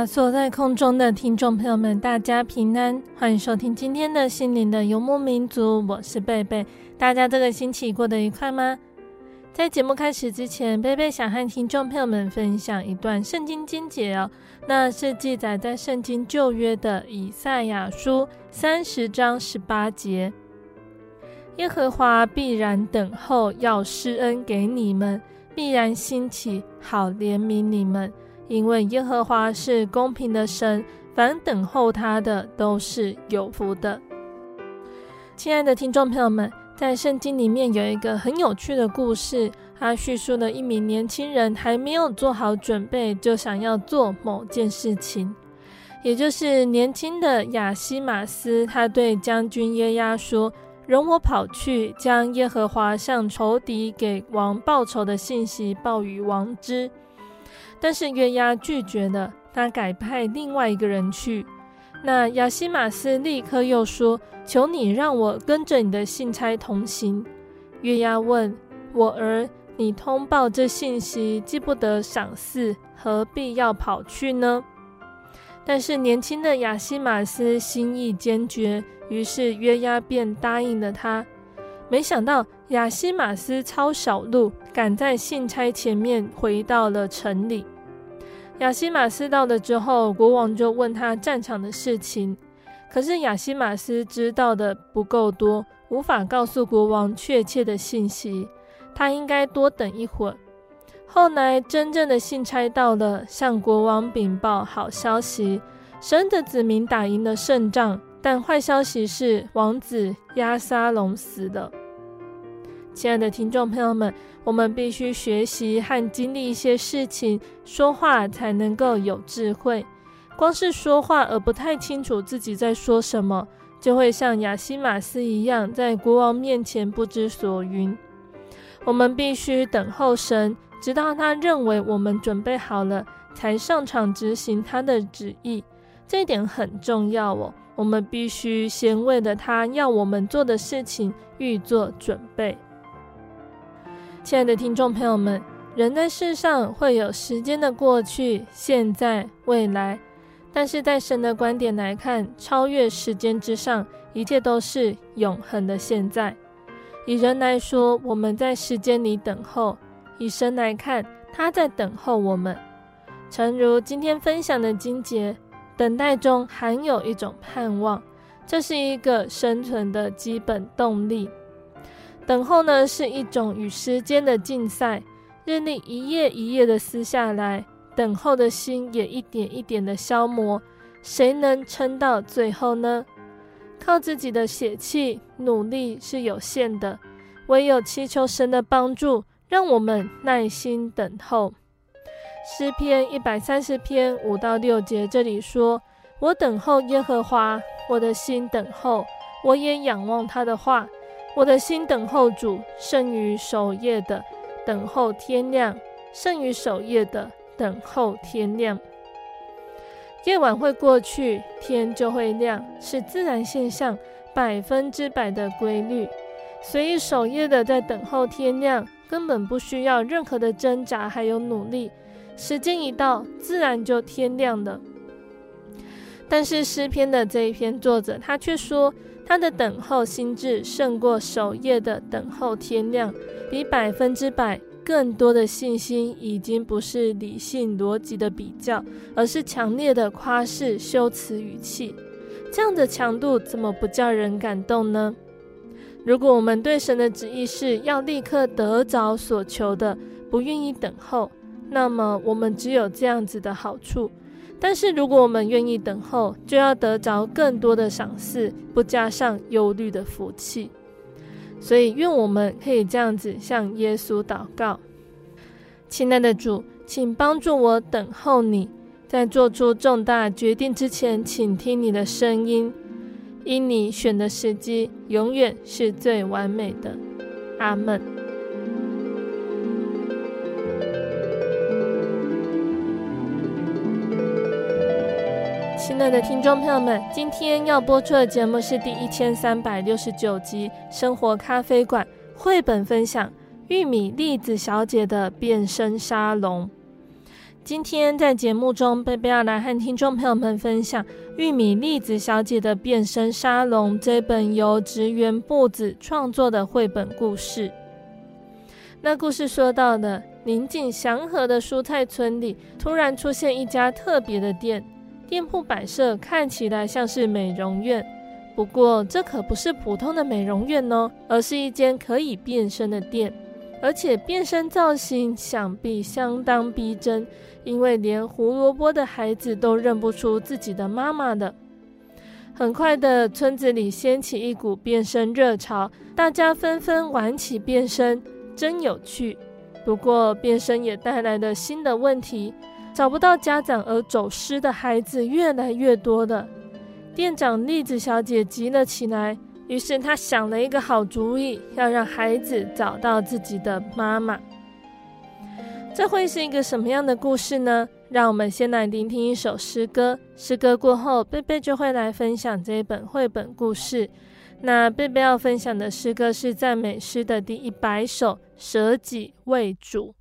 利路亚！所在空中的听众朋友们，大家平安，欢迎收听今天的心灵的游牧民族。我是贝贝，大家这个星期过得愉快吗？在节目开始之前，贝贝想和听众朋友们分享一段圣经经节哦，那是记载在圣经旧约的以赛亚书三十章十八节：耶和华必然等候，要施恩给你们，必然兴起，好怜悯你们。因为耶和华是公平的神，凡等候他的都是有福的。亲爱的听众朋友们，在圣经里面有一个很有趣的故事，它叙述了一名年轻人还没有做好准备，就想要做某件事情，也就是年轻的亚西马斯，他对将军耶押说：“容我跑去，将耶和华向仇敌给王报仇的信息报与王知。”但是约押拒绝了，他改派另外一个人去。那亚西玛斯立刻又说：“求你让我跟着你的信差同行。”约押问：“我儿，你通报这信息，既不得赏赐，何必要跑去呢？”但是年轻的亚西玛斯心意坚决，于是约押便答应了他。没想到亚西玛斯抄小路，赶在信差前面回到了城里。亚西玛斯到了之后，国王就问他战场的事情。可是亚西玛斯知道的不够多，无法告诉国王确切的信息。他应该多等一会儿。后来真正的信差到了，向国王禀报好消息：神的子民打赢了胜仗。但坏消息是，王子亚沙龙死了。亲爱的听众朋友们，我们必须学习和经历一些事情，说话才能够有智慧。光是说话而不太清楚自己在说什么，就会像亚西马斯一样，在国王面前不知所云。我们必须等候神，直到他认为我们准备好了，才上场执行他的旨意。这一点很重要哦。我们必须先为了他要我们做的事情预做准备。亲爱的听众朋友们，人在世上会有时间的过去、现在、未来，但是在神的观点来看，超越时间之上，一切都是永恒的现在。以人来说，我们在时间里等候；以神来看，他在等候我们。诚如今天分享的经节，等待中含有一种盼望，这是一个生存的基本动力。等候呢，是一种与时间的竞赛，日历一页一页的撕下来，等候的心也一点一点的消磨。谁能撑到最后呢？靠自己的血气努力是有限的，唯有祈求神的帮助，让我们耐心等候。诗篇一百三十篇五到六节这里说：“我等候耶和华，我的心等候，我也仰望他的话。”我的心等候主，胜于守夜的等候天亮，胜于守夜的等候天亮。夜晚会过去，天就会亮，是自然现象。百分之百的规律，所以守夜的在等候天亮，根本不需要任何的挣扎还有努力，时间一到，自然就天亮了。但是诗篇的这一篇作者，他却说，他的等候心智胜过守夜的等候天亮，比百分之百更多的信心，已经不是理性逻辑的比较，而是强烈的夸饰修辞语气。这样的强度，怎么不叫人感动呢？如果我们对神的旨意是要立刻得着所求的，不愿意等候，那么我们只有这样子的好处。但是，如果我们愿意等候，就要得着更多的赏赐，不加上忧虑的福气。所以，愿我们可以这样子向耶稣祷告：亲爱的主，请帮助我等候你，在做出重大决定之前，请听你的声音，因你选的时机永远是最完美的。阿门。亲爱的听众朋友们，今天要播出的节目是第一千三百六十九集《生活咖啡馆》绘本分享《玉米粒子小姐的变身沙龙》。今天在节目中，贝贝要来和听众朋友们分享《玉米粒子小姐的变身沙龙》这本由植原步子创作的绘本故事。那故事说到的宁静祥和的蔬菜村里，突然出现一家特别的店。店铺摆设看起来像是美容院，不过这可不是普通的美容院哦，而是一间可以变身的店，而且变身造型想必相当逼真，因为连胡萝卜的孩子都认不出自己的妈妈的。很快的，村子里掀起一股变身热潮，大家纷纷玩起变身，真有趣。不过，变身也带来了新的问题。找不到家长而走失的孩子越来越多了，店长栗子小姐急了起来，于是她想了一个好主意，要让孩子找到自己的妈妈。这会是一个什么样的故事呢？让我们先来聆听一首诗歌，诗歌过后，贝贝就会来分享这一本绘本故事。那贝贝要分享的诗歌是赞美诗的第一百首，舍己为主。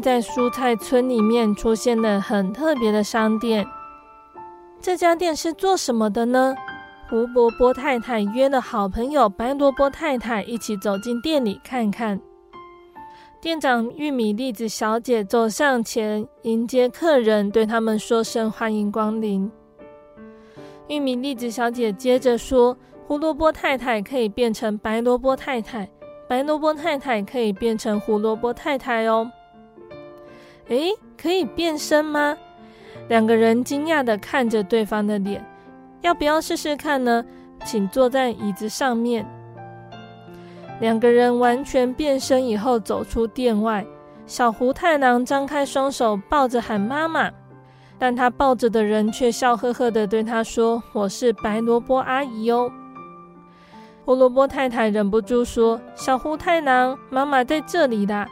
在蔬菜村里面出现了很特别的商店。这家店是做什么的呢？胡萝卜太太约了好朋友白萝卜太太一起走进店里看看。店长玉米粒子小姐走上前迎接客人，对他们说声欢迎光临。玉米粒子小姐接着说：“胡萝卜太太可以变成白萝卜太太，白萝卜太太可以变成胡萝卜太太哦。”诶，可以变身吗？两个人惊讶地看着对方的脸，要不要试试看呢？请坐在椅子上面。两个人完全变身以后，走出店外。小胡太郎张开双手，抱着喊妈妈，但他抱着的人却笑呵呵地对他说：“我是白萝卜阿姨哦。”胡萝卜太太忍不住说：“小胡太郎，妈妈在这里啦！”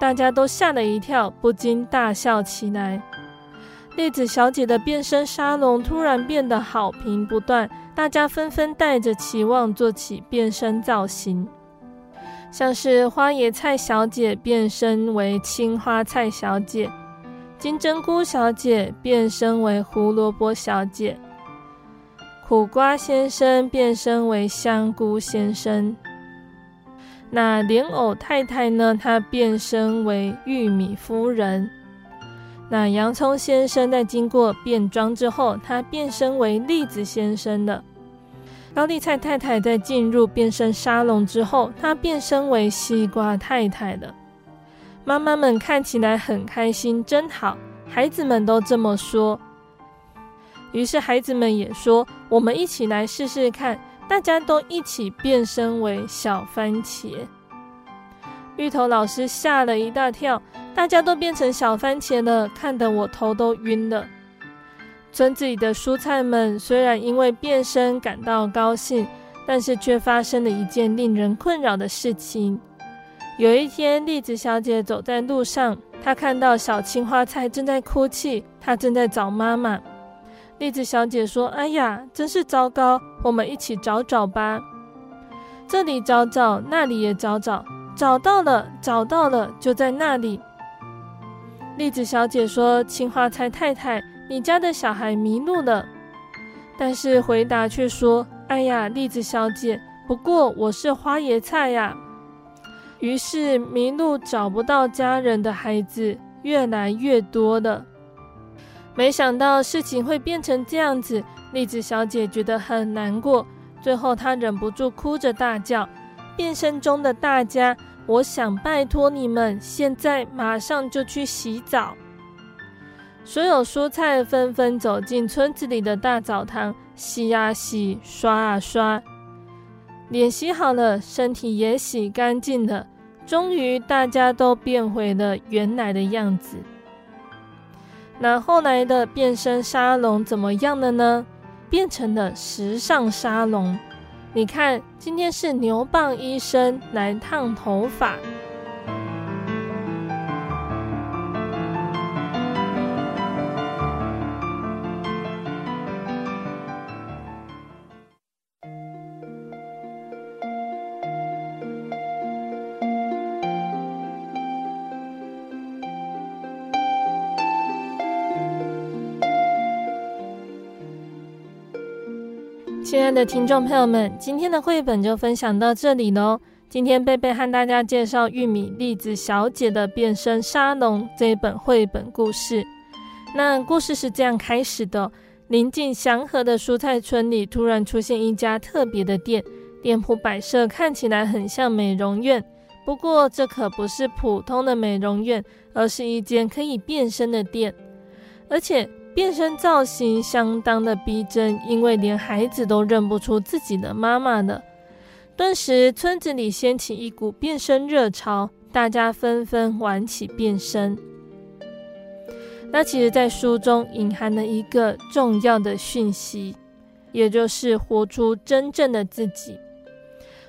大家都吓了一跳，不禁大笑起来。栗子小姐的变身沙龙突然变得好评不断，大家纷纷带着期望做起变身造型。像是花椰菜小姐变身为青花菜小姐，金针菇小姐变身为胡萝卜小姐，苦瓜先生变身为香菇先生。那莲藕太太呢？她变身为玉米夫人。那洋葱先生在经过变装之后，他变身为栗子先生了。高丽菜太太在进入变身沙龙之后，她变身为西瓜太太了。妈妈们看起来很开心，真好。孩子们都这么说。于是孩子们也说：“我们一起来试试看。”大家都一起变身为小番茄。芋头老师吓了一大跳，大家都变成小番茄了，看得我头都晕了。村子里的蔬菜们虽然因为变身感到高兴，但是却发生了一件令人困扰的事情。有一天，栗子小姐走在路上，她看到小青花菜正在哭泣，她正在找妈妈。栗子小姐说：“哎呀，真是糟糕，我们一起找找吧。这里找找，那里也找找，找到了，找到了，就在那里。”栗子小姐说：“青花菜太太。”你家的小孩迷路了，但是回答却说：“哎呀，栗子小姐，不过我是花椰菜呀。”于是迷路找不到家人的孩子越来越多了。没想到事情会变成这样子，栗子小姐觉得很难过。最后她忍不住哭着大叫：“变身中的大家，我想拜托你们，现在马上就去洗澡。”所有蔬菜纷纷走进村子里的大澡堂，洗啊洗，刷啊刷，脸洗好了，身体也洗干净了。终于，大家都变回了原来的样子。那后来的变身沙龙怎么样了呢？变成了时尚沙龙。你看，今天是牛蒡医生来烫头发。亲爱的听众朋友们，今天的绘本就分享到这里喽。今天贝贝和大家介绍《玉米粒子小姐的变身沙龙》这一本绘本故事。那故事是这样开始的：临近祥和的蔬菜村里，突然出现一家特别的店，店铺摆设看起来很像美容院。不过这可不是普通的美容院，而是一间可以变身的店，而且。变身造型相当的逼真，因为连孩子都认不出自己的妈妈了。顿时，村子里掀起一股变身热潮，大家纷纷玩起变身。那其实，在书中隐含了一个重要的讯息，也就是活出真正的自己。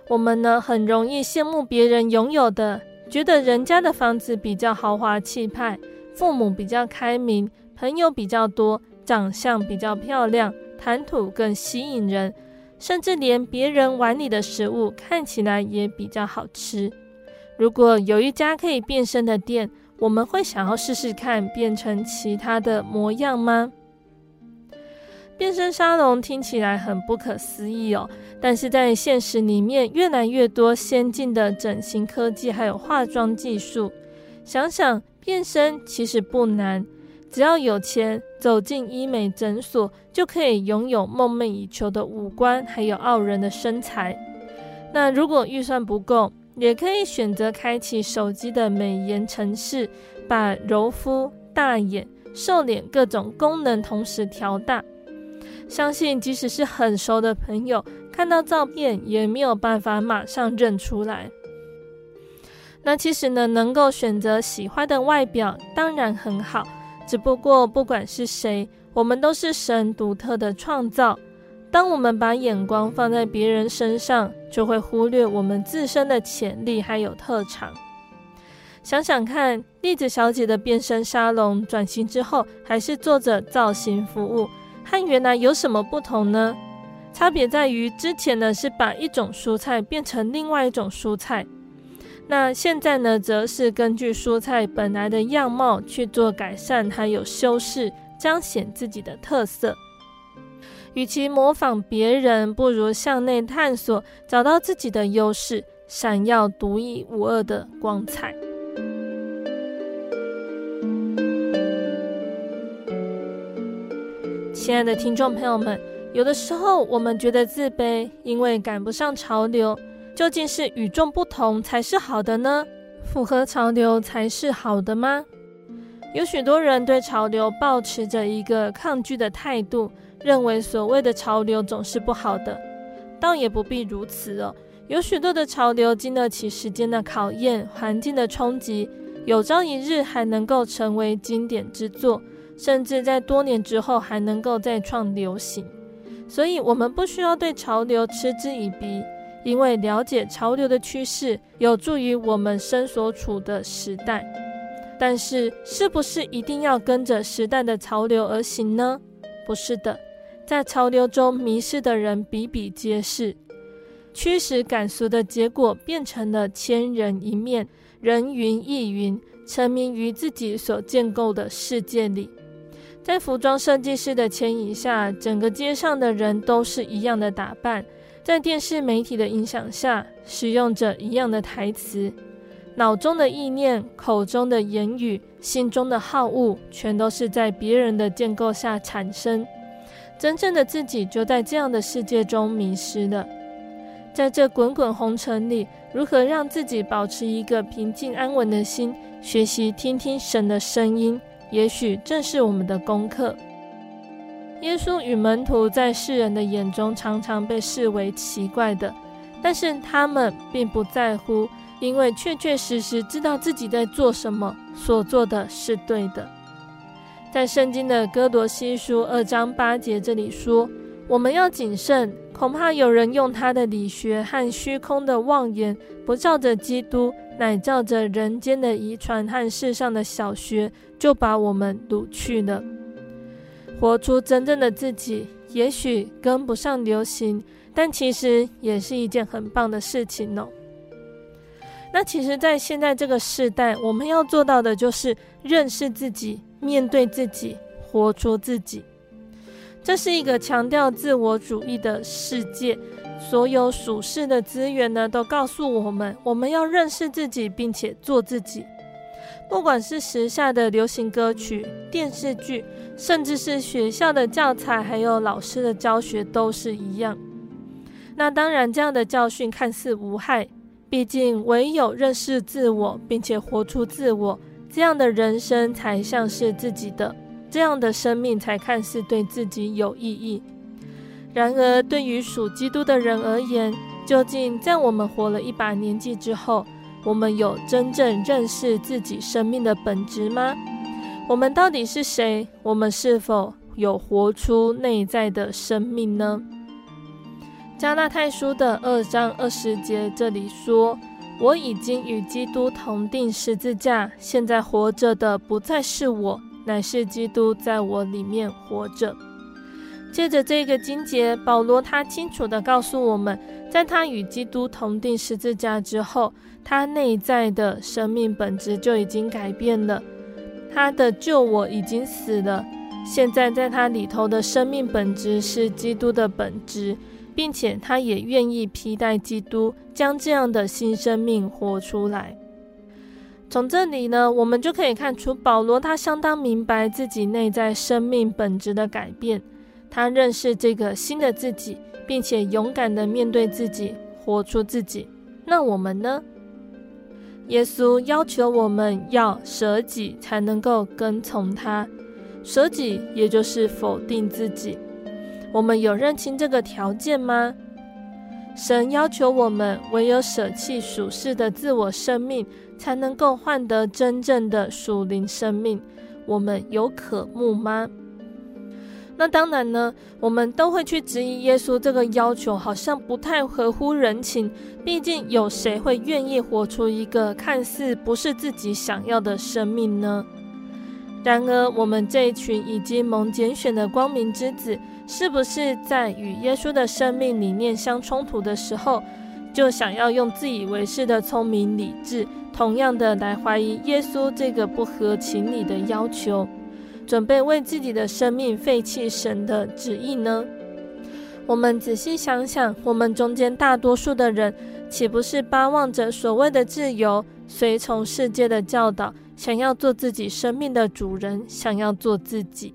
我们呢，很容易羡慕别人拥有的，觉得人家的房子比较豪华气派，父母比较开明。朋友比较多，长相比较漂亮，谈吐更吸引人，甚至连别人碗里的食物看起来也比较好吃。如果有一家可以变身的店，我们会想要试试看变成其他的模样吗？变身沙龙听起来很不可思议哦，但是在现实里面，越来越多先进的整形科技还有化妆技术。想想变身其实不难，只要有钱，走进医美诊所就可以拥有梦寐以求的五官，还有傲人的身材。那如果预算不够，也可以选择开启手机的美颜程式，把柔肤、大眼、瘦脸各种功能同时调大。相信即使是很熟的朋友，看到照片也没有办法马上认出来。那其实呢，能够选择喜欢的外表当然很好，只不过不管是谁，我们都是神独特的创造。当我们把眼光放在别人身上，就会忽略我们自身的潜力还有特长。想想看，栗子小姐的变身沙龙转型之后，还是做着造型服务。和原来有什么不同呢？差别在于之前呢是把一种蔬菜变成另外一种蔬菜，那现在呢则是根据蔬菜本来的样貌去做改善，还有修饰，彰显自己的特色。与其模仿别人，不如向内探索，找到自己的优势，闪耀独一无二的光彩。亲爱的听众朋友们，有的时候我们觉得自卑，因为赶不上潮流。究竟是与众不同才是好的呢？符合潮流才是好的吗？有许多人对潮流抱持着一个抗拒的态度，认为所谓的潮流总是不好的。倒也不必如此哦。有许多的潮流经得起时间的考验、环境的冲击，有朝一日还能够成为经典之作。甚至在多年之后还能够再创流行，所以我们不需要对潮流嗤之以鼻，因为了解潮流的趋势有助于我们身所处的时代。但是，是不是一定要跟着时代的潮流而行呢？不是的，在潮流中迷失的人比比皆是，驱使赶俗的结果变成了千人一面，人云亦云，沉迷于自己所建构的世界里。在服装设计师的牵引下，整个街上的人都是一样的打扮；在电视媒体的影响下，使用着一样的台词。脑中的意念、口中的言语、心中的好恶，全都是在别人的建构下产生。真正的自己就在这样的世界中迷失了。在这滚滚红尘里，如何让自己保持一个平静安稳的心？学习听听神的声音。也许正是我们的功课。耶稣与门徒在世人的眼中常常被视为奇怪的，但是他们并不在乎，因为确确实实知道自己在做什么，所做的是对的。在圣经的哥罗西书二章八节这里说：“我们要谨慎，恐怕有人用他的理学和虚空的妄言，不照着基督。”乃照着人间的遗传和世上的小学，就把我们掳去了。活出真正的自己，也许跟不上流行，但其实也是一件很棒的事情哦。那其实，在现在这个时代，我们要做到的就是认识自己，面对自己，活出自己。这是一个强调自我主义的世界。所有属世的资源呢，都告诉我们，我们要认识自己，并且做自己。不管是时下的流行歌曲、电视剧，甚至是学校的教材，还有老师的教学，都是一样。那当然，这样的教训看似无害，毕竟唯有认识自我，并且活出自我，这样的人生才像是自己的，这样的生命才看似对自己有意义。然而，对于属基督的人而言，究竟在我们活了一把年纪之后，我们有真正认识自己生命的本质吗？我们到底是谁？我们是否有活出内在的生命呢？加纳太书的二章二十节这里说：“我已经与基督同钉十字架，现在活着的不再是我，乃是基督在我里面活着。”借着这个经节，保罗他清楚地告诉我们，在他与基督同钉十字架之后，他内在的生命本质就已经改变了，他的旧我已经死了，现在在他里头的生命本质是基督的本质，并且他也愿意披戴基督，将这样的新生命活出来。从这里呢，我们就可以看出保罗他相当明白自己内在生命本质的改变。他认识这个新的自己，并且勇敢地面对自己，活出自己。那我们呢？耶稣要求我们要舍己，才能够跟从他。舍己也就是否定自己。我们有认清这个条件吗？神要求我们唯有舍弃属世的自我生命，才能够换得真正的属灵生命。我们有渴慕吗？那当然呢，我们都会去质疑耶稣这个要求，好像不太合乎人情。毕竟有谁会愿意活出一个看似不是自己想要的生命呢？然而，我们这一群已经蒙拣选的光明之子，是不是在与耶稣的生命理念相冲突的时候，就想要用自以为是的聪明理智，同样的来怀疑耶稣这个不合情理的要求？准备为自己的生命废弃神的旨意呢？我们仔细想想，我们中间大多数的人，岂不是巴望着所谓的自由，随从世界的教导，想要做自己生命的主人，想要做自己？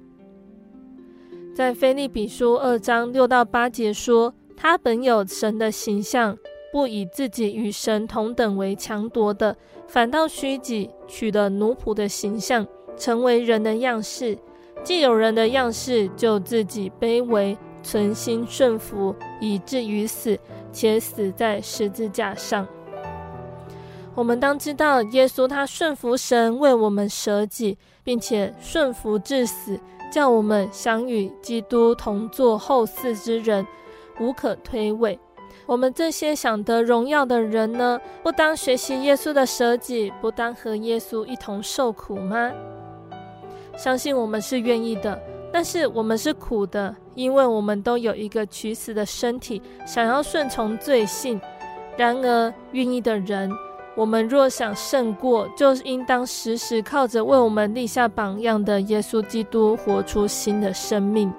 在腓立比书二章六到八节说：“他本有神的形象，不以自己与神同等为强夺的，反倒虚己，取了奴仆的形象。”成为人的样式，既有人的样式，就自己卑微，存心顺服，以至于死，且死在十字架上。我们当知道，耶稣他顺服神，为我们舍己，并且顺服至死，叫我们想与基督同作后嗣之人，无可推诿。我们这些想得荣耀的人呢，不当学习耶稣的舍己，不当和耶稣一同受苦吗？相信我们是愿意的，但是我们是苦的，因为我们都有一个取死的身体，想要顺从罪性。然而，愿意的人，我们若想胜过，就应当时时靠着为我们立下榜样的耶稣基督，活出新的生命。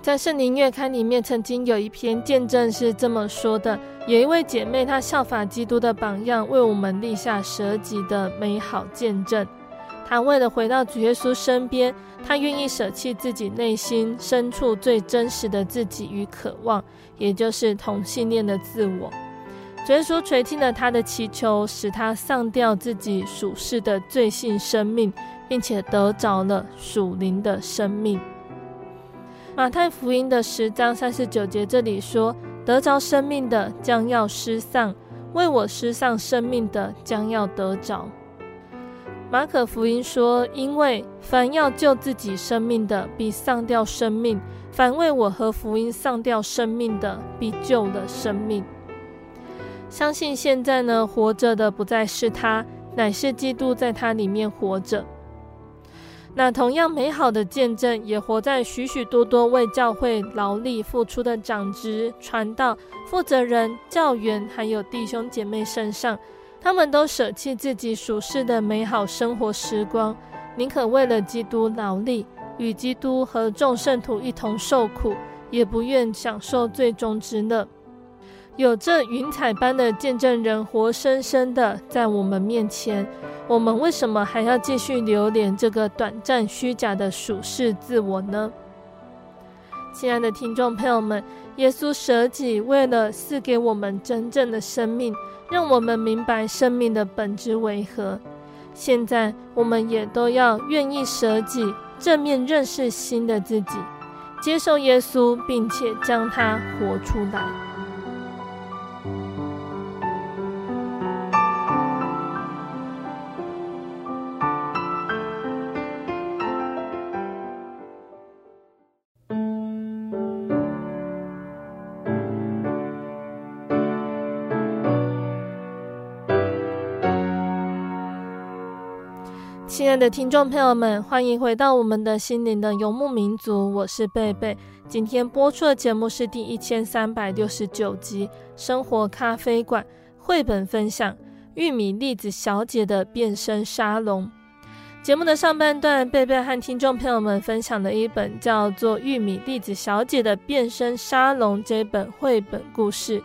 在圣灵月刊里面，曾经有一篇见证是这么说的：有一位姐妹，她效法基督的榜样，为我们立下舍己的美好见证。他为了回到主耶稣身边，他愿意舍弃自己内心深处最真实的自己与渴望，也就是同性恋的自我。主耶稣垂听了他的祈求，使他丧掉自己属世的罪性生命，并且得着了属灵的生命。马太福音的十章三十九节这里说：“得着生命的将要失丧，为我失丧生命的将要得着。”马可福音说：“因为凡要救自己生命的，必丧掉生命；凡为我和福音丧掉生命的，必救了生命。”相信现在呢，活着的不再是他，乃是基督在他里面活着。那同样美好的见证，也活在许许多多为教会劳力付出的长执、传道、负责人、教员，还有弟兄姐妹身上。他们都舍弃自己属世的美好生活时光，宁可为了基督劳力，与基督和众圣徒一同受苦，也不愿享受最终之乐。有这云彩般的见证人活生生的在我们面前，我们为什么还要继续留恋这个短暂虚假的属世自我呢？亲爱的听众朋友们，耶稣舍己，为了赐给我们真正的生命，让我们明白生命的本质为何。现在，我们也都要愿意舍己，正面认识新的自己，接受耶稣，并且将他活出来。亲爱的听众朋友们，欢迎回到我们的心灵的游牧民族，我是贝贝。今天播出的节目是第一千三百六十九集《生活咖啡馆》绘本分享《玉米粒子小姐的变身沙龙》。节目的上半段，贝贝和听众朋友们分享了一本叫做《玉米粒子小姐的变身沙龙》这本绘本故事。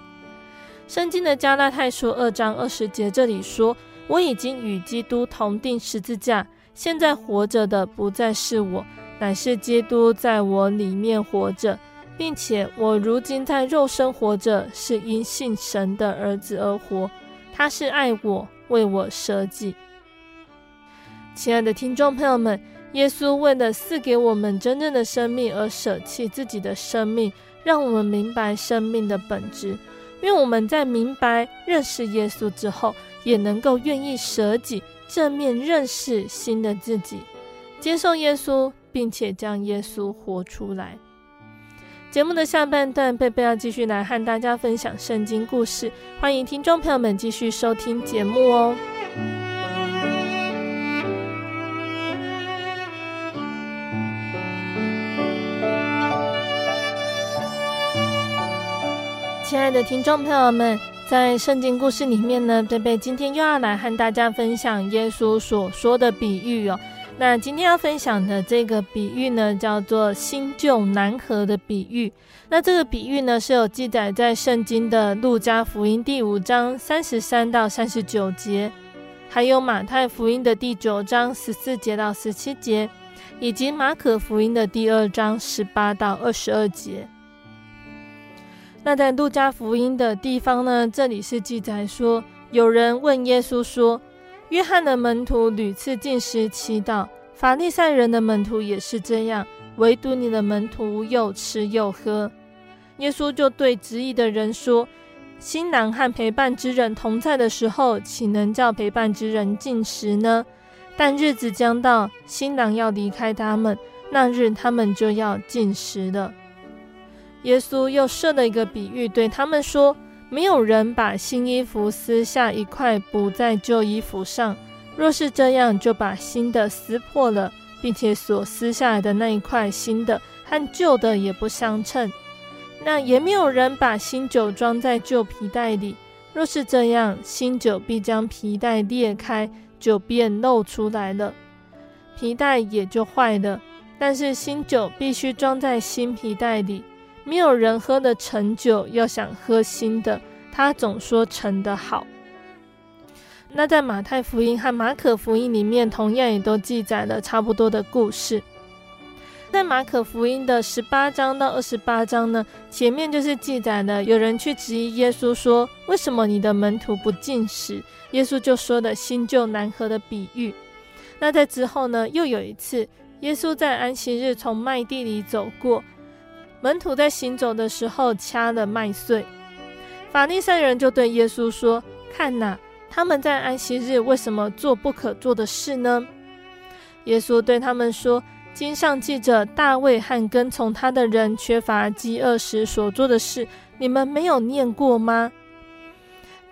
圣经的加拉太书二章二十节这里说。我已经与基督同钉十字架，现在活着的不再是我，乃是基督在我里面活着，并且我如今在肉身活着，是因信神的儿子而活。他是爱我，为我舍己。亲爱的听众朋友们，耶稣为了赐给我们真正的生命而舍弃自己的生命，让我们明白生命的本质。因为我们在明白认识耶稣之后，也能够愿意舍己，正面认识新的自己，接受耶稣，并且将耶稣活出来。节目的下半段，贝贝要继续来和大家分享圣经故事，欢迎听众朋友们继续收听节目哦。亲爱的听众朋友们，在圣经故事里面呢，贝贝今天又要来和大家分享耶稣所说的比喻哦。那今天要分享的这个比喻呢，叫做新旧难合的比喻。那这个比喻呢，是有记载在圣经的路加福音第五章三十三到三十九节，还有马太福音的第九章十四节到十七节，以及马可福音的第二章十八到二十二节。那在路加福音的地方呢，这里是记载说，有人问耶稣说：“约翰的门徒屡次进食祈祷，法利赛人的门徒也是这样，唯独你的门徒又吃又喝。”耶稣就对质疑的人说：“新郎和陪伴之人同在的时候，岂能叫陪伴之人进食呢？但日子将到，新郎要离开他们，那日他们就要进食了。”耶稣又设了一个比喻，对他们说：“没有人把新衣服撕下一块补在旧衣服上，若是这样，就把新的撕破了，并且所撕下来的那一块新的和旧的也不相称。那也没有人把新酒装在旧皮袋里，若是这样，新酒必将皮袋裂开，酒便漏出来了，皮袋也就坏了。但是新酒必须装在新皮袋里。”没有人喝的陈酒，要想喝新的，他总说陈的好。那在马太福音和马可福音里面，同样也都记载了差不多的故事。在马可福音的十八章到二十八章呢，前面就是记载了有人去质疑耶稣说：“为什么你的门徒不进食？”耶稣就说的新旧难合的比喻。那在之后呢，又有一次，耶稣在安息日从麦地里走过。门徒在行走的时候掐了麦穗，法利赛人就对耶稣说：“看呐，他们在安息日为什么做不可做的事呢？”耶稣对他们说：“经上记着大卫和跟从他的人缺乏饥饿时所做的事，你们没有念过吗？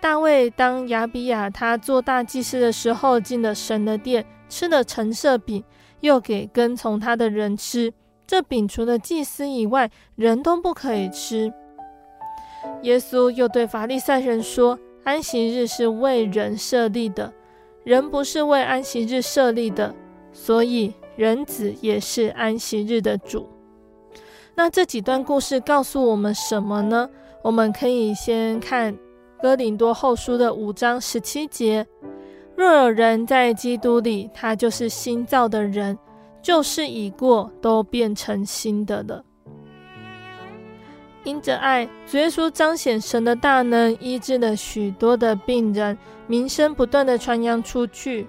大卫当亚比亚他做大祭司的时候，进了神的殿，吃了陈设饼，又给跟从他的人吃。”这饼除了祭司以外，人都不可以吃。耶稣又对法利赛人说：“安息日是为人设立的，人不是为安息日设立的，所以人子也是安息日的主。”那这几段故事告诉我们什么呢？我们可以先看哥林多后书的五章十七节：“若有人在基督里，他就是新造的人。”旧事已过，都变成新的了。因着爱，主耶稣彰显神的大能，医治了许多的病人，名声不断地传扬出去。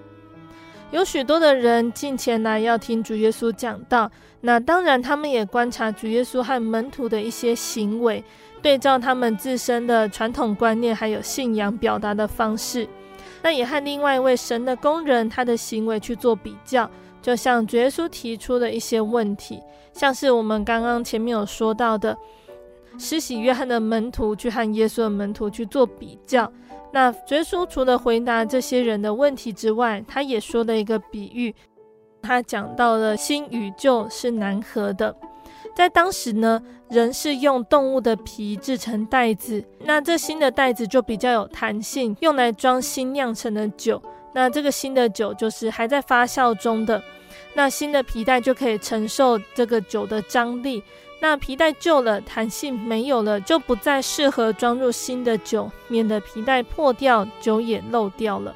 有许多的人进前来要听主耶稣讲道。那当然，他们也观察主耶稣和门徒的一些行为，对照他们自身的传统观念，还有信仰表达的方式。那也和另外一位神的工人他的行为去做比较。就像耶稣提出的一些问题，像是我们刚刚前面有说到的，施洗约翰的门徒去和耶稣的门徒去做比较。那耶稣除了回答这些人的问题之外，他也说了一个比喻，他讲到了新与旧是难合的。在当时呢，人是用动物的皮制成袋子，那这新的袋子就比较有弹性，用来装新酿成的酒。那这个新的酒就是还在发酵中的，那新的皮带就可以承受这个酒的张力。那皮带旧了，弹性没有了，就不再适合装入新的酒，免得皮带破掉，酒也漏掉了。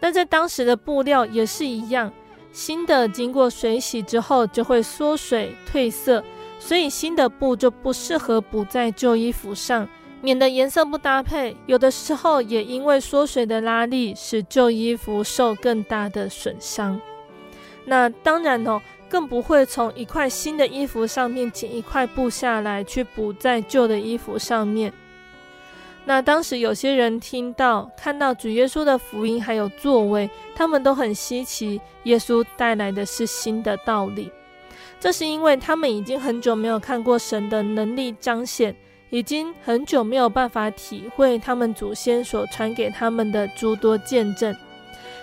那在当时的布料也是一样，新的经过水洗之后就会缩水褪色。所以新的布就不适合补在旧衣服上，免得颜色不搭配。有的时候也因为缩水的拉力，使旧衣服受更大的损伤。那当然哦，更不会从一块新的衣服上面剪一块布下来去补在旧的衣服上面。那当时有些人听到、看到主耶稣的福音还有作为，他们都很稀奇，耶稣带来的是新的道理。这是因为他们已经很久没有看过神的能力彰显，已经很久没有办法体会他们祖先所传给他们的诸多见证。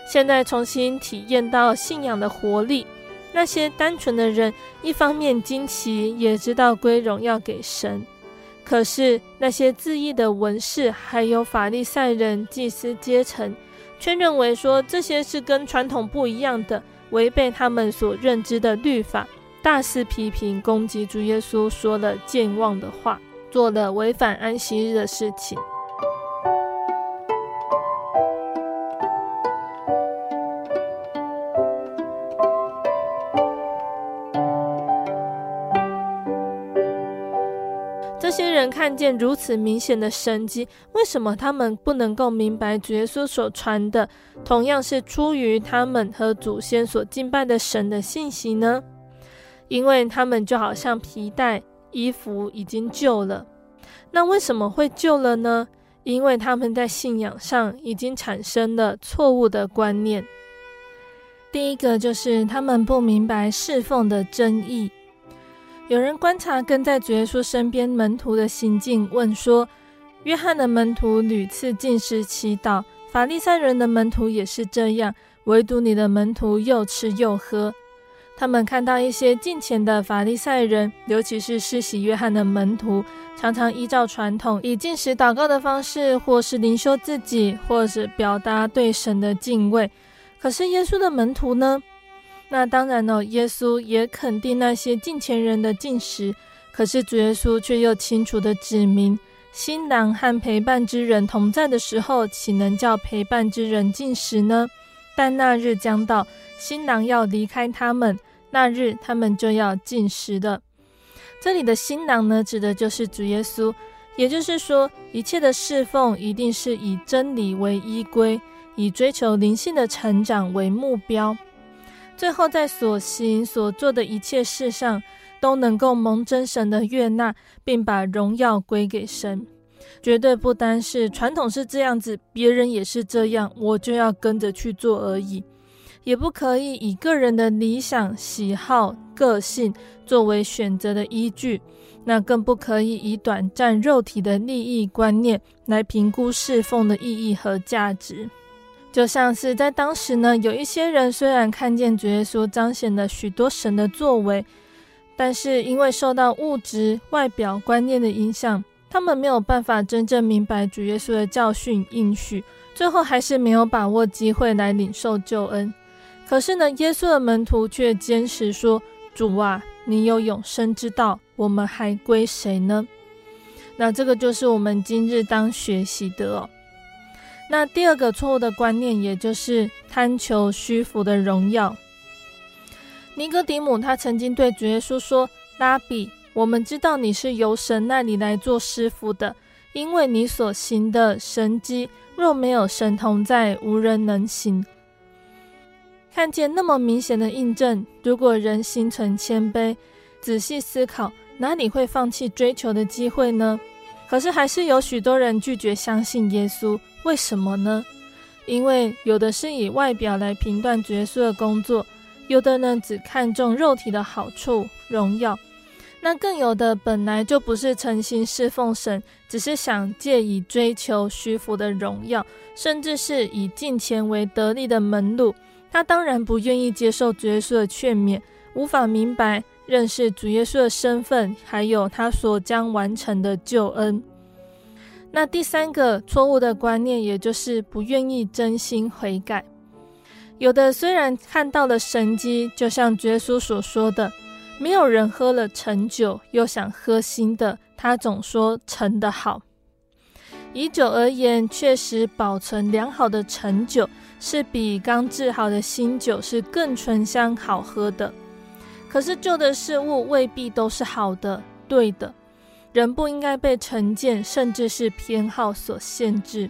现在重新体验到信仰的活力，那些单纯的人一方面惊奇，也知道归荣耀给神。可是那些自义的文士，还有法利赛人、祭司阶层，却认为说这些是跟传统不一样的，违背他们所认知的律法。大肆批评、攻击主耶稣，说了健忘的话，做了违反安息日的事情。人看见如此明显的神迹，为什么他们不能够明白主耶稣所传的，同样是出于他们和祖先所敬拜的神的信息呢？因为他们就好像皮带，衣服已经旧了。那为什么会旧了呢？因为他们在信仰上已经产生了错误的观念。第一个就是他们不明白侍奉的真意。有人观察跟在主耶稣身边门徒的行径，问说：约翰的门徒屡次进食祈祷，法利赛人的门徒也是这样，唯独你的门徒又吃又喝。他们看到一些近前的法利赛人，尤其是施洗约翰的门徒，常常依照传统，以进食祷告的方式，或是灵修自己，或是表达对神的敬畏。可是耶稣的门徒呢？那当然呢，耶稣也肯定那些敬虔人的进食。可是主耶稣却又清楚地指明，新郎和陪伴之人同在的时候，岂能叫陪伴之人进食呢？但那日将到，新郎要离开他们，那日他们就要进食的。这里的新郎呢，指的就是主耶稣。也就是说，一切的侍奉一定是以真理为依归，以追求灵性的成长为目标。最后，在所行所做的一切事上，都能够蒙真神的悦纳，并把荣耀归给神。绝对不单是传统是这样子，别人也是这样，我就要跟着去做而已。也不可以以个人的理想、喜好、个性作为选择的依据，那更不可以以短暂肉体的利益观念来评估侍奉的意义和价值。就像是在当时呢，有一些人虽然看见主耶稣彰显了许多神的作为，但是因为受到物质外表观念的影响。他们没有办法真正明白主耶稣的教训应许，最后还是没有把握机会来领受救恩。可是呢，耶稣的门徒却坚持说：“主啊，你有永生之道，我们还归谁呢？”那这个就是我们今日当学习的。那第二个错误的观念，也就是贪求虚浮的荣耀。尼哥底母他曾经对主耶稣说：“拉比。”我们知道你是由神那里来做师傅的，因为你所行的神迹，若没有神同在，无人能行。看见那么明显的印证，如果人心存谦卑，仔细思考，哪里会放弃追求的机会呢？可是还是有许多人拒绝相信耶稣，为什么呢？因为有的是以外表来评断主耶稣的工作，有的呢只看重肉体的好处、荣耀。那更有的本来就不是诚心侍奉神，只是想借以追求虚浮的荣耀，甚至是以金钱为得利的门路。他当然不愿意接受主耶稣的劝勉，无法明白认识主耶稣的身份，还有他所将完成的救恩。那第三个错误的观念，也就是不愿意真心悔改。有的虽然看到了神迹，就像耶稣所说的。没有人喝了陈酒又想喝新的，他总说陈的好。以酒而言，确实保存良好的陈酒是比刚制好的新酒是更醇香好喝的。可是旧的事物未必都是好的、对的。人不应该被成见甚至是偏好所限制。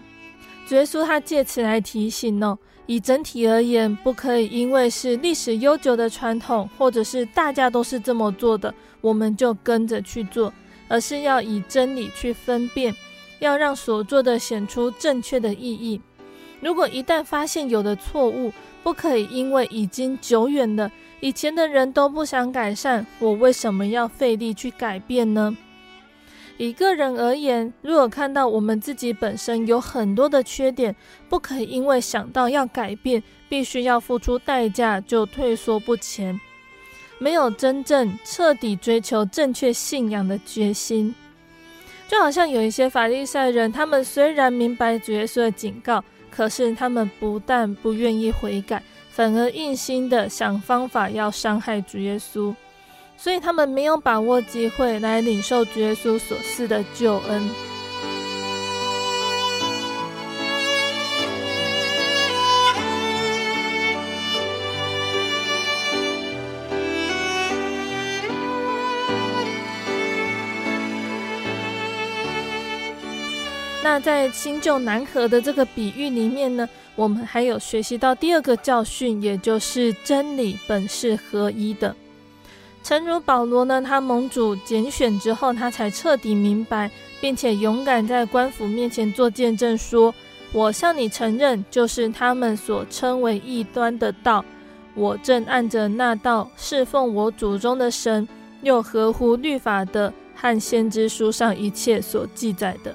主耶稣他借此来提醒哦。以整体而言，不可以因为是历史悠久的传统，或者是大家都是这么做的，我们就跟着去做，而是要以真理去分辨，要让所做的显出正确的意义。如果一旦发现有的错误，不可以因为已经久远了，以前的人都不想改善，我为什么要费力去改变呢？以个人而言，如果看到我们自己本身有很多的缺点，不可以因为想到要改变，必须要付出代价就退缩不前，没有真正彻底追求正确信仰的决心。就好像有一些法利赛人，他们虽然明白主耶稣的警告，可是他们不但不愿意悔改，反而硬心的想方法要伤害主耶稣。所以他们没有把握机会来领受耶稣所赐的救恩。那在新旧难合的这个比喻里面呢，我们还有学习到第二个教训，也就是真理本是合一的。诚如保罗呢，他盟主拣选之后，他才彻底明白，并且勇敢在官府面前做见证，说：“我向你承认，就是他们所称为异端的道，我正按着那道侍奉我祖宗的神，又合乎律法的和先知书上一切所记载的。”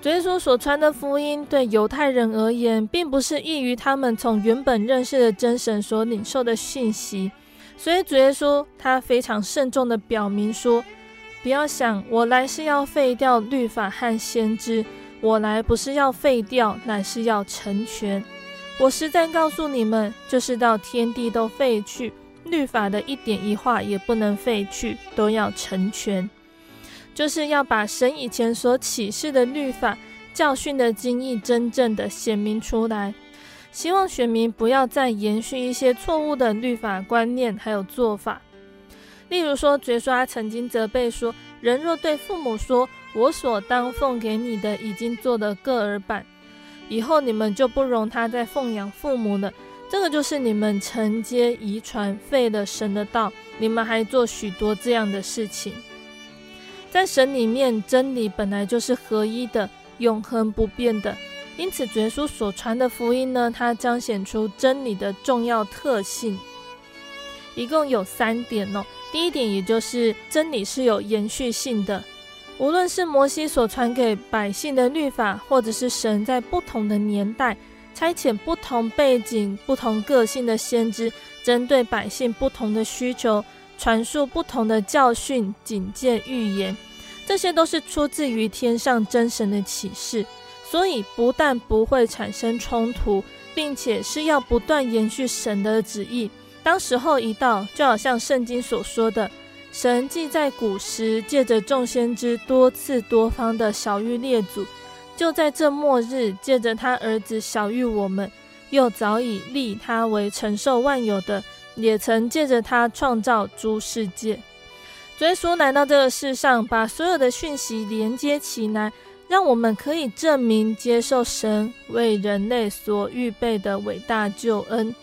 主耶稣所传的福音，对犹太人而言，并不是异于他们从原本认识的真神所领受的信息。所以主耶稣他非常慎重地表明说：“不要想我来是要废掉律法和先知，我来不是要废掉，乃是要成全。我实在告诉你们，就是到天地都废去，律法的一点一画也不能废去，都要成全。就是要把神以前所启示的律法教训的精义，真正的显明出来。”希望选民不要再延续一些错误的律法观念，还有做法。例如说，主耶稣曾经责备说：“人若对父母说，我所当奉给你的已经做的各耳板，以后你们就不容他再奉养父母了。这个就是你们承接遗传废了神的道，你们还做许多这样的事情。在神里面，真理本来就是合一的，永恒不变的。”因此，主耶稣所传的福音呢，它彰显出真理的重要特性，一共有三点哦。第一点，也就是真理是有延续性的，无论是摩西所传给百姓的律法，或者是神在不同的年代差遣不同背景、不同个性的先知，针对百姓不同的需求，传述不同的教训、警戒、预言，这些都是出自于天上真神的启示。所以不但不会产生冲突，并且是要不断延续神的旨意。当时候一到，就好像圣经所说的，神既在古时借着众先知多次多方的晓諭列祖，就在这末日借着他儿子晓諭我们，又早已立他为承受万有的，也曾借着他创造诸世界。耶稣来到这个世上，把所有的讯息连接起来。让我们可以证明接受神为人类所预备的伟大救恩。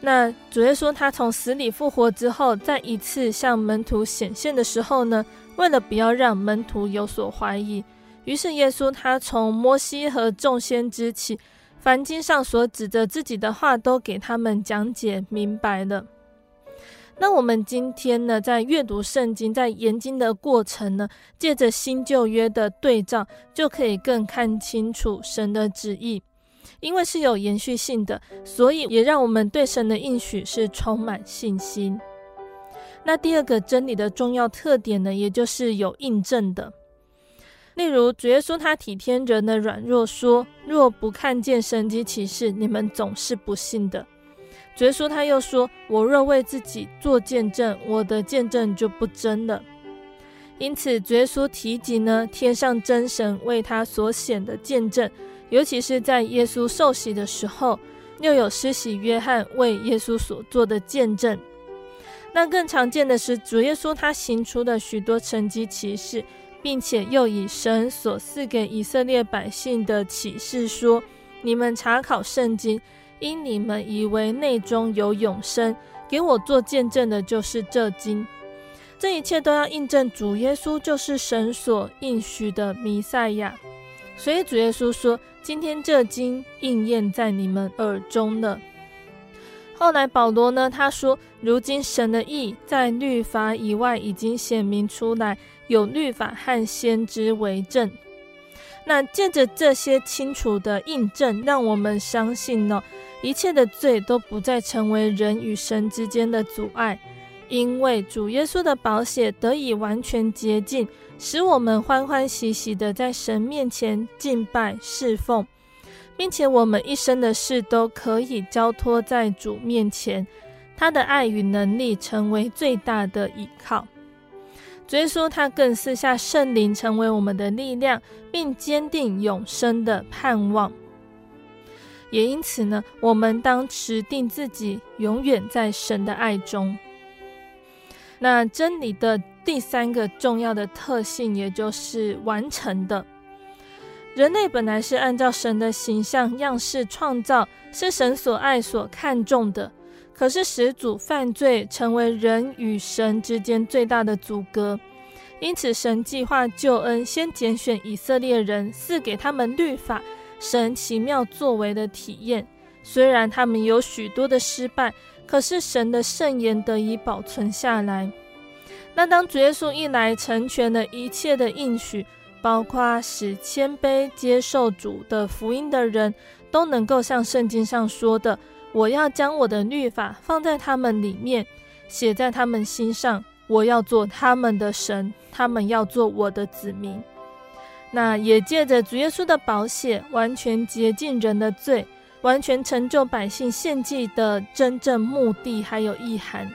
那主耶稣他从死里复活之后，再一次向门徒显现的时候呢，为了不要让门徒有所怀疑，于是耶稣他从摩西和众先知起，凡经上所指着自己的话，都给他们讲解明白了。那我们今天呢，在阅读圣经，在研经的过程呢，借着新旧约的对照，就可以更看清楚神的旨意。因为是有延续性的，所以也让我们对神的应许是充满信心。那第二个真理的重要特点呢，也就是有印证的。例如主耶稣他体贴人的软弱，说：“若不看见神迹奇事，你们总是不信的。”主耶稣他又说：“我若为自己做见证，我的见证就不真了。”因此，主耶稣提及呢，天上真神为他所显的见证。尤其是在耶稣受洗的时候，又有施洗约翰为耶稣所做的见证。那更常见的是主耶稣他行出的许多神迹奇事，并且又以神所赐给以色列百姓的启示说：“你们查考圣经，因你们以为内中有永生，给我做见证的就是这经。”这一切都要印证主耶稣就是神所应许的弥赛亚。所以主耶稣说。今天这经应验在你们耳中了。后来保罗呢，他说：“如今神的意在律法以外已经显明出来，有律法和先知为证。”那借着这些清楚的印证，让我们相信呢，一切的罪都不再成为人与神之间的阻碍，因为主耶稣的宝血得以完全洁净。使我们欢欢喜喜的在神面前敬拜侍奉，并且我们一生的事都可以交托在主面前，他的爱与能力成为最大的依靠。追溯他更赐下圣灵成为我们的力量，并坚定永生的盼望。也因此呢，我们当持定自己永远在神的爱中。那真理的。第三个重要的特性，也就是完成的。人类本来是按照神的形象样式创造，是神所爱所看重的。可是始祖犯罪，成为人与神之间最大的阻隔。因此，神计划救恩，先拣选以色列人，赐给他们律法，神奇妙作为的体验。虽然他们有许多的失败，可是神的圣言得以保存下来。那当主耶稣一来，成全了一切的应许，包括使谦卑接受主的福音的人，都能够像圣经上说的：“我要将我的律法放在他们里面，写在他们心上。我要做他们的神，他们要做我的子民。”那也借着主耶稣的宝血，完全洁净人的罪，完全成就百姓献祭的真正目的还有意涵，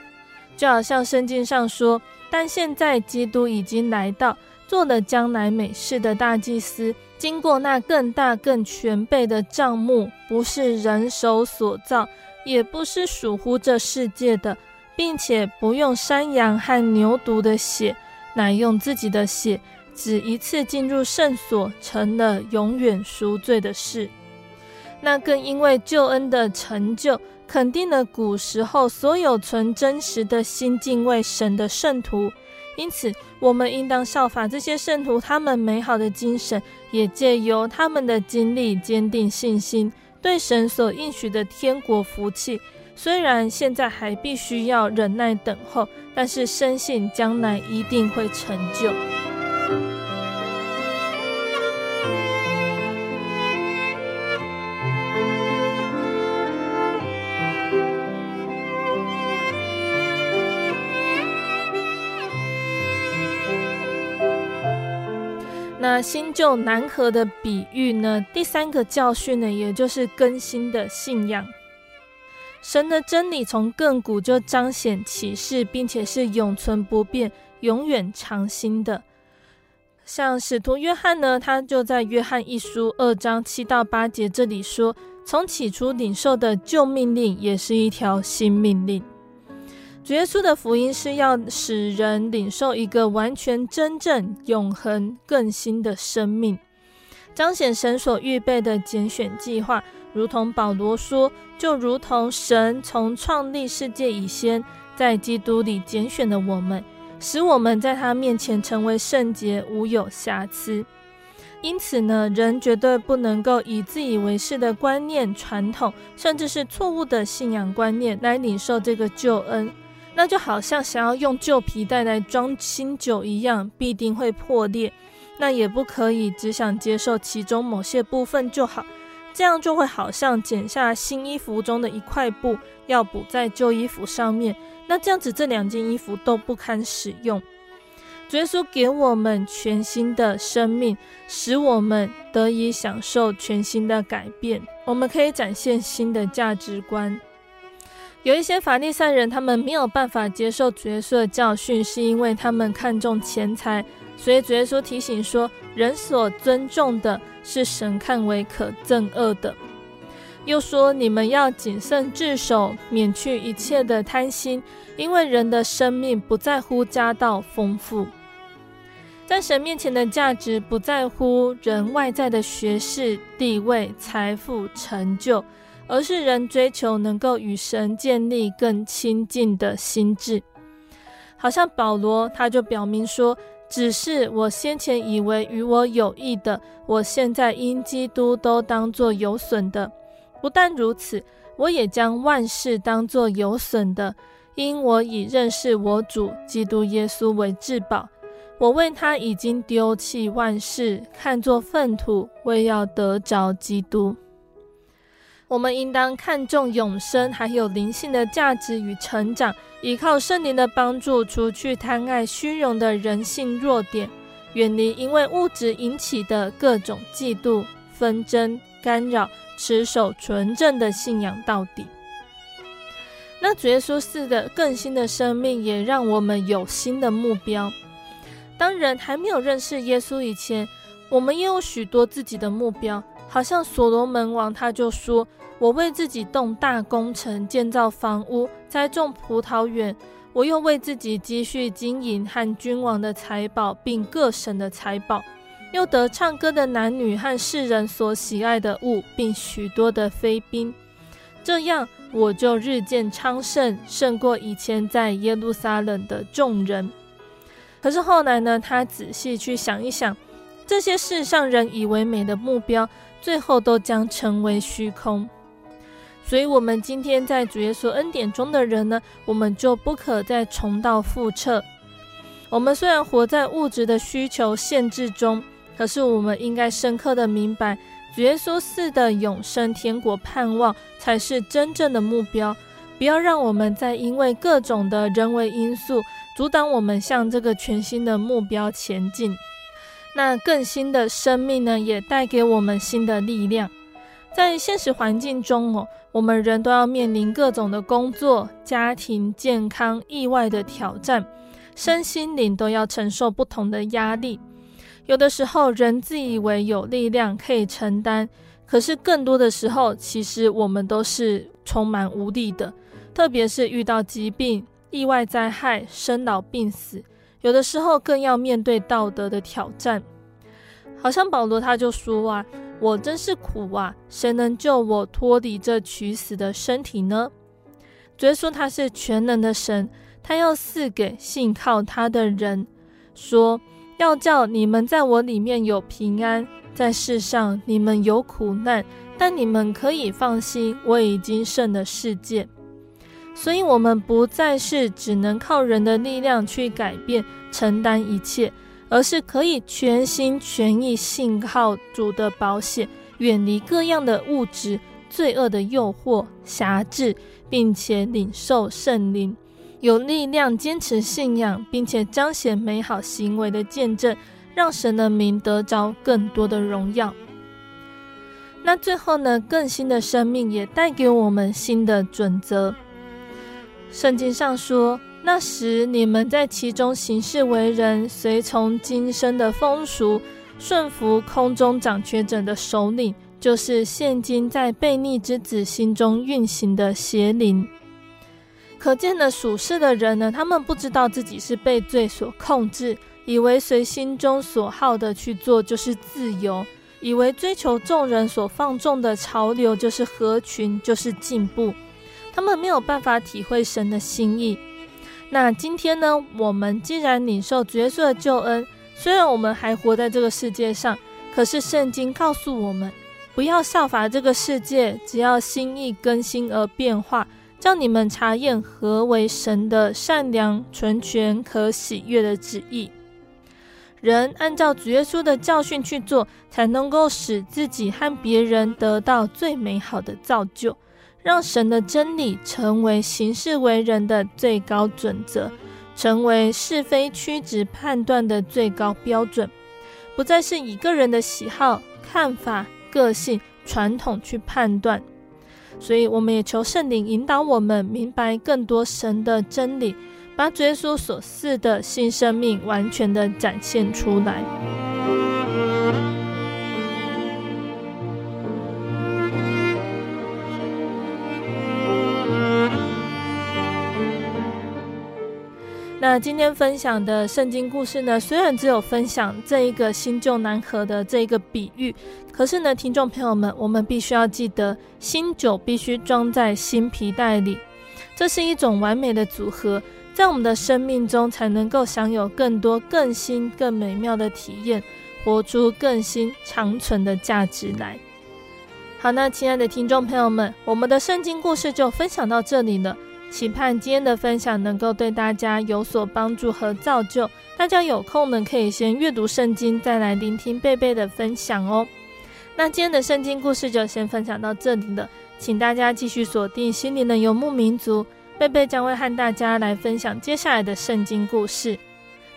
就好像圣经上说。但现在基督已经来到，做了将来美事的大祭司，经过那更大更全备的帐幕，不是人手所造，也不是属乎这世界的，并且不用山羊和牛犊的血，乃用自己的血，只一次进入圣所，成了永远赎罪的事。那更因为救恩的成就。肯定了古时候所有存真实的心敬畏神的圣徒，因此我们应当效法这些圣徒，他们美好的精神，也借由他们的经历坚定信心，对神所应许的天国福气。虽然现在还必须要忍耐等候，但是深信将来一定会成就。那新旧难合的比喻呢？第三个教训呢，也就是更新的信仰。神的真理从亘古就彰显启示，并且是永存不变、永远长新的。像使徒约翰呢，他就在约翰一书二章七到八节这里说：“从起初领受的旧命令，也是一条新命令。”主耶稣的福音是要使人领受一个完全、真正、永恒、更新的生命，彰显神所预备的拣选计划。如同保罗说，就如同神从创立世界以先，在基督里拣选了我们，使我们在他面前成为圣洁，无有瑕疵。因此呢，人绝对不能够以自以为是的观念、传统，甚至是错误的信仰观念来领受这个救恩。那就好像想要用旧皮带来装新酒一样，必定会破裂。那也不可以只想接受其中某些部分就好，这样就会好像剪下新衣服中的一块布，要补在旧衣服上面。那这样子，这两件衣服都不堪使用。主耶稣给我们全新的生命，使我们得以享受全新的改变。我们可以展现新的价值观。有一些法利赛人，他们没有办法接受主耶稣的教训，是因为他们看重钱财。所以主耶稣提醒说，人所尊重的是神看为可憎恶的。又说，你们要谨慎自守，免去一切的贪心，因为人的生命不在乎家道丰富，在神面前的价值不在乎人外在的学识、地位、财富、成就，而是人追求能够与神建立更亲近的心智。好像保罗，他就表明说。只是我先前以为与我有益的，我现在因基督都当作有损的。不但如此，我也将万事当作有损的，因我已认识我主基督耶稣为至宝。我为他已经丢弃万事，看作粪土，为要得着基督。我们应当看重永生，还有灵性的价值与成长，依靠圣灵的帮助，除去贪爱虚荣的人性弱点，远离因为物质引起的各种嫉妒、纷争、干扰，持守纯正的信仰到底。那主耶稣赐的更新的生命，也让我们有新的目标。当人还没有认识耶稣以前，我们也有许多自己的目标，好像所罗门王他就说。我为自己动大工程，建造房屋，栽种葡萄园。我又为自己积蓄金银和君王的财宝，并各省的财宝，又得唱歌的男女和世人所喜爱的物，并许多的妃嫔。这样，我就日渐昌盛，胜过以前在耶路撒冷的众人。可是后来呢？他仔细去想一想，这些世上人以为美的目标，最后都将成为虚空。所以，我们今天在主耶稣恩典中的人呢，我们就不可再重蹈覆辙。我们虽然活在物质的需求限制中，可是我们应该深刻的明白，主耶稣赐的永生天国盼望才是真正的目标。不要让我们再因为各种的人为因素阻挡我们向这个全新的目标前进。那更新的生命呢，也带给我们新的力量。在现实环境中哦，我们人都要面临各种的工作、家庭、健康、意外的挑战，身心灵都要承受不同的压力。有的时候，人自以为有力量可以承担，可是更多的时候，其实我们都是充满无力的。特别是遇到疾病、意外灾害、生老病死，有的时候更要面对道德的挑战。好像保罗他就说啊。我真是苦啊！谁能救我脱离这取死的身体呢？主耶稣他是全能的神，他要赐给信靠他的人，说要叫你们在我里面有平安，在世上你们有苦难，但你们可以放心，我已经胜了世界。所以，我们不再是只能靠人的力量去改变、承担一切。而是可以全心全意信靠主的保险，远离各样的物质、罪恶的诱惑、辖制，并且领受圣灵，有力量坚持信仰，并且彰显美好行为的见证，让神的名得着更多的荣耀。那最后呢，更新的生命也带给我们新的准则。圣经上说。那时你们在其中行事为人，随从今生的风俗，顺服空中掌权者的首领，就是现今在悖逆之子心中运行的邪灵。可见的属世的人呢，他们不知道自己是被罪所控制，以为随心中所好的去做就是自由，以为追求众人所放纵的潮流就是合群，就是进步。他们没有办法体会神的心意。那今天呢，我们既然领受主耶稣的救恩，虽然我们还活在这个世界上，可是圣经告诉我们，不要效法这个世界，只要心意更新而变化，叫你们查验何为神的善良、纯全、可喜悦的旨意。人按照主耶稣的教训去做，才能够使自己和别人得到最美好的造就，让神的真理成为行事为人的最高准则，成为是非曲直判断的最高标准。不再是以个人的喜好、看法、个性、传统去判断，所以我们也求圣灵引导我们明白更多神的真理，把主耶稣所赐的新生命完全的展现出来。那今天分享的圣经故事呢，虽然只有分享这一个新旧难合的这一个比喻，可是呢，听众朋友们，我们必须要记得，新酒必须装在新皮袋里，这是一种完美的组合，在我们的生命中才能够享有更多、更新、更美妙的体验，活出更新、长存的价值来。好，那亲爱的听众朋友们，我们的圣经故事就分享到这里了。期盼今天的分享能够对大家有所帮助和造就。大家有空呢，可以先阅读圣经，再来聆听贝贝的分享哦。那今天的圣经故事就先分享到这里了，请大家继续锁定心灵的游牧民族，贝贝将会和大家来分享接下来的圣经故事。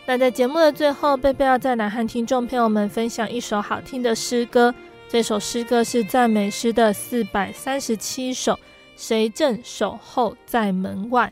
那在节目的最后，贝贝要再来和听众朋友们分享一首好听的诗歌，这首诗歌是赞美诗的四百三十七首。谁正守候在门外？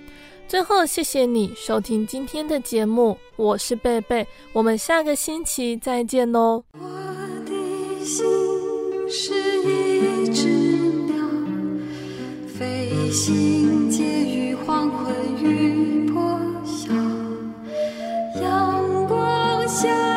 最后谢谢你收听今天的节目我是贝贝我们下个星期再见哦。我的心是一只鸟飞行借一黄昏雨破晓阳光下